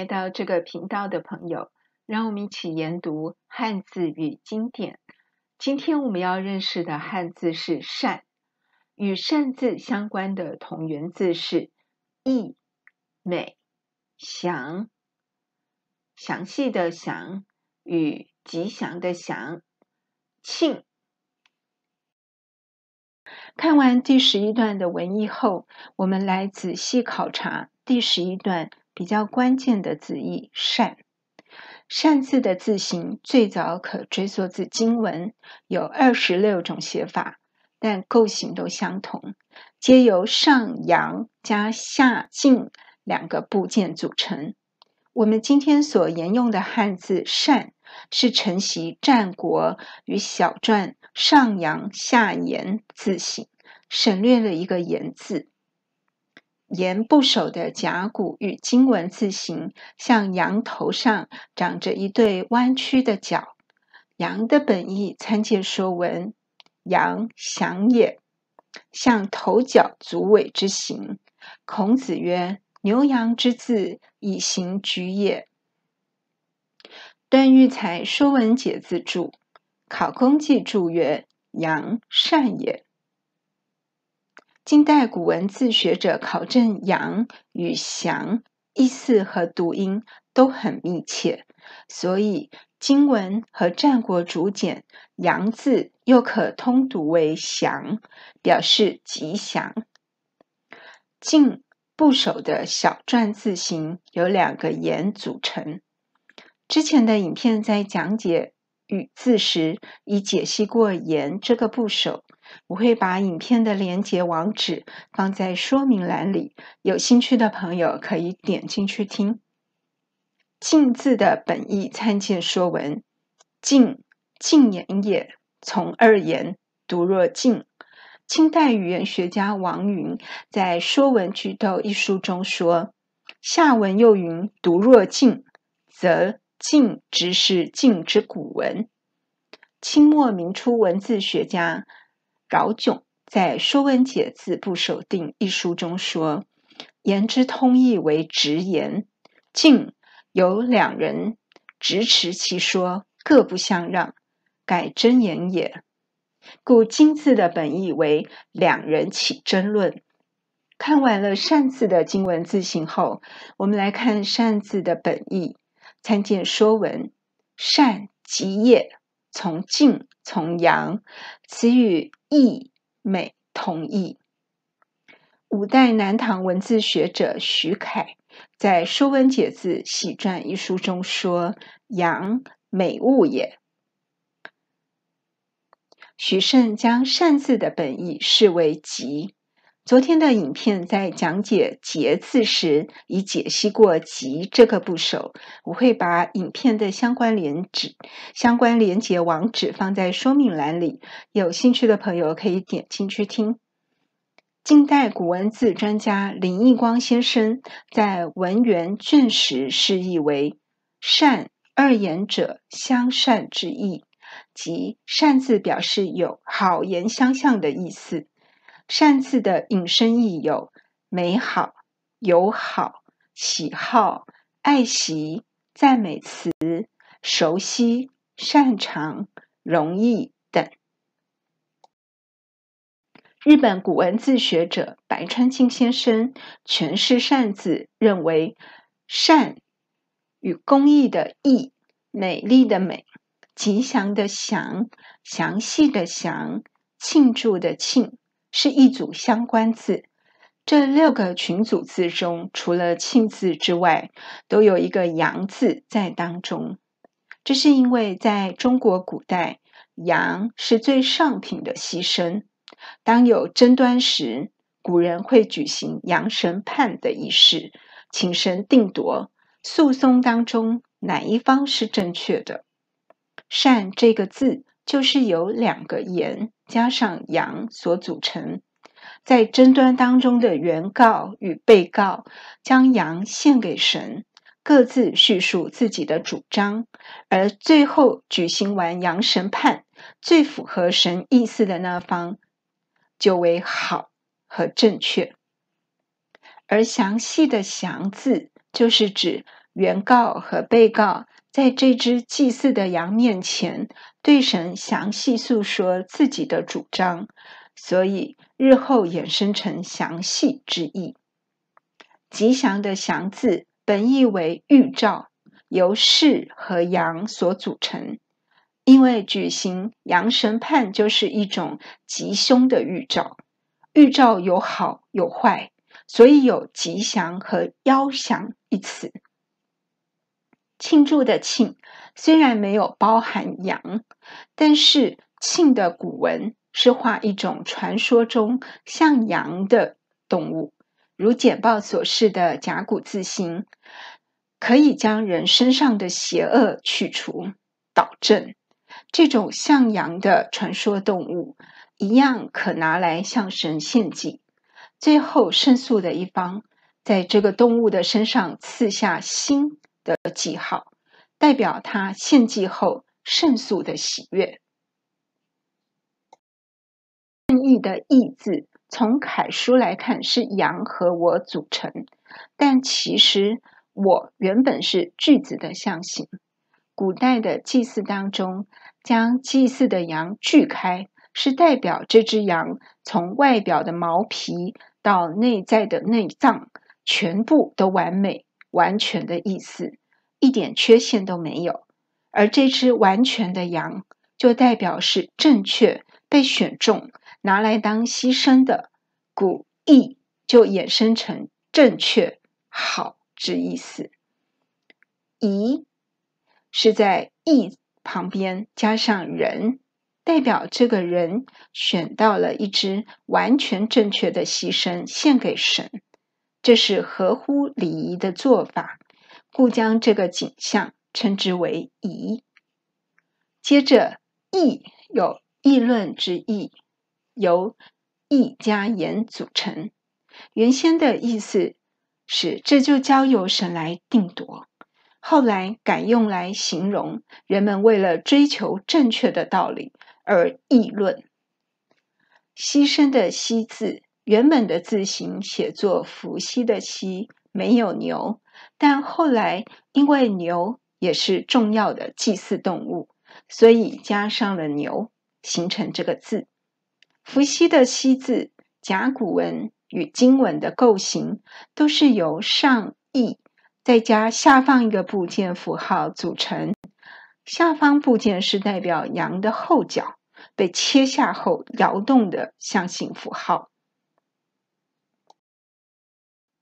来到这个频道的朋友，让我们一起研读汉字与经典。今天我们要认识的汉字是“善”，与“善”字相关的同源字是“义”、“美”、“祥”。详细的“祥”与吉祥的“祥”、“庆”。看完第十一段的文意后，我们来仔细考察第十一段比较关键的字义“善”。善字的字形最早可追溯至金文，有二十六种写法，但构型都相同，皆由上阳加下静两个部件组成。我们今天所沿用的汉字“善”，是承袭战国与小篆上阳下言字形，省略了一个“言”字。言部首的甲骨与金文字形，像羊头上长着一对弯曲的角。羊的本义参见《说文》，羊祥也，像头角足尾之形。孔子曰：“牛羊之字，以形举也。”段玉裁《说文解字注》，考工记注曰：“羊善也。”近代古文字学者考证“羊”与“祥”意思和读音都很密切，所以金文和战国竹简“阳”字又可通读为“祥”，表示吉祥。晋部首的小篆字形由两个“言”组成。之前的影片在讲解“语”字时，已解析过“言”这个部首。我会把影片的连接网址放在说明栏里，有兴趣的朋友可以点进去听。晋字的本义参见《说文》，晋，晋言也，从二言，读若晋。清代语言学家王云在《说文句读》一书中说：“下文又云，读若静，则静之是晋之古文。”清末民初文字学家。饶炯在《说文解字部首定》一书中说：“言之通义为直言，晋有两人执持其说，各不相让，盖真言也。故今字的本义为两人起争论。”看完了“善”字的金文字形后，我们来看“善”字的本义，参见《说文》：“善，吉也。”从静，从阳，此语义、美同义。五代南唐文字学者徐凯在《说文解字喜传》一书中说：“阳，美物也。”许慎将“善”字的本意视为吉。昨天的影片在讲解“节”字时，已解析过“吉”这个部首。我会把影片的相关连址、相关连结网址放在说明栏里，有兴趣的朋友可以点进去听。近代古文字专家林奕光先生在《文源》卷十释义为：“善，二言者，相善之意，即‘善’字表示有好言相向的意思。”善字的引申义有美好、友好、喜好、爱惜、赞美词、熟悉、擅长、容易等。日本古文字学者白川静先生诠释“善”字，认为“善”与公益的“义”、美丽的“美”、吉祥的“祥”、详细的“详”、庆祝的“庆”。是一组相关字，这六个群组字中，除了“庆”字之外，都有一个“阳”字在当中。这是因为在中国古代，阳是最上品的牺牲。当有争端时，古人会举行阳神判的仪式，请神定夺诉讼当中哪一方是正确的。善这个字。就是由两个言加上阳所组成，在争端当中的原告与被告将阳献给神，各自叙述自己的主张，而最后举行完阳神判，最符合神意思的那方就为好和正确。而详细的“详”字，就是指原告和被告在这只祭祀的羊面前，对神详细诉说自己的主张，所以日后衍生成详细之意。吉祥的祥字本意为预兆，由狮和羊所组成。因为举行羊神判就是一种吉凶的预兆，预兆有好有坏，所以有吉祥和夭祥一词。庆祝的庆虽然没有包含羊，但是庆的古文是画一种传说中像羊的动物，如简报所示的甲骨字形，可以将人身上的邪恶去除、导正。这种像羊的传说动物，一样可拿来向神献祭。最后胜诉的一方，在这个动物的身上刺下星的记号，代表他献祭后胜诉的喜悦。正义的义字，从楷书来看是羊和我组成，但其实我原本是句子的象形。古代的祭祀当中，将祭祀的羊锯开，是代表这只羊从外表的毛皮到内在的内脏，全部都完美、完全的意思，一点缺陷都没有。而这只完全的羊，就代表是正确、被选中、拿来当牺牲的，故义就衍生成正确、好之意思。宜是在义。旁边加上人，代表这个人选到了一只完全正确的牺牲献给神，这是合乎礼仪的做法，故将这个景象称之为仪。接着，议有议论之意，由议加言组成。原先的意思是，这就交由神来定夺。后来改用来形容人们为了追求正确的道理而议论。牺牲的牺字原本的字形写作伏羲的羲，没有牛，但后来因为牛也是重要的祭祀动物，所以加上了牛，形成这个字。伏羲的羲字，甲骨文与金文的构型都是由上义。再加下方一个部件符号组成，下方部件是代表羊的后脚被切下后摇动的象形符号。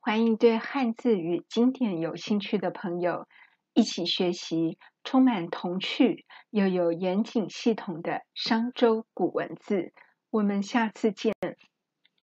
欢迎对汉字与经典有兴趣的朋友一起学习充满童趣又有严谨系统的商周古文字。我们下次见。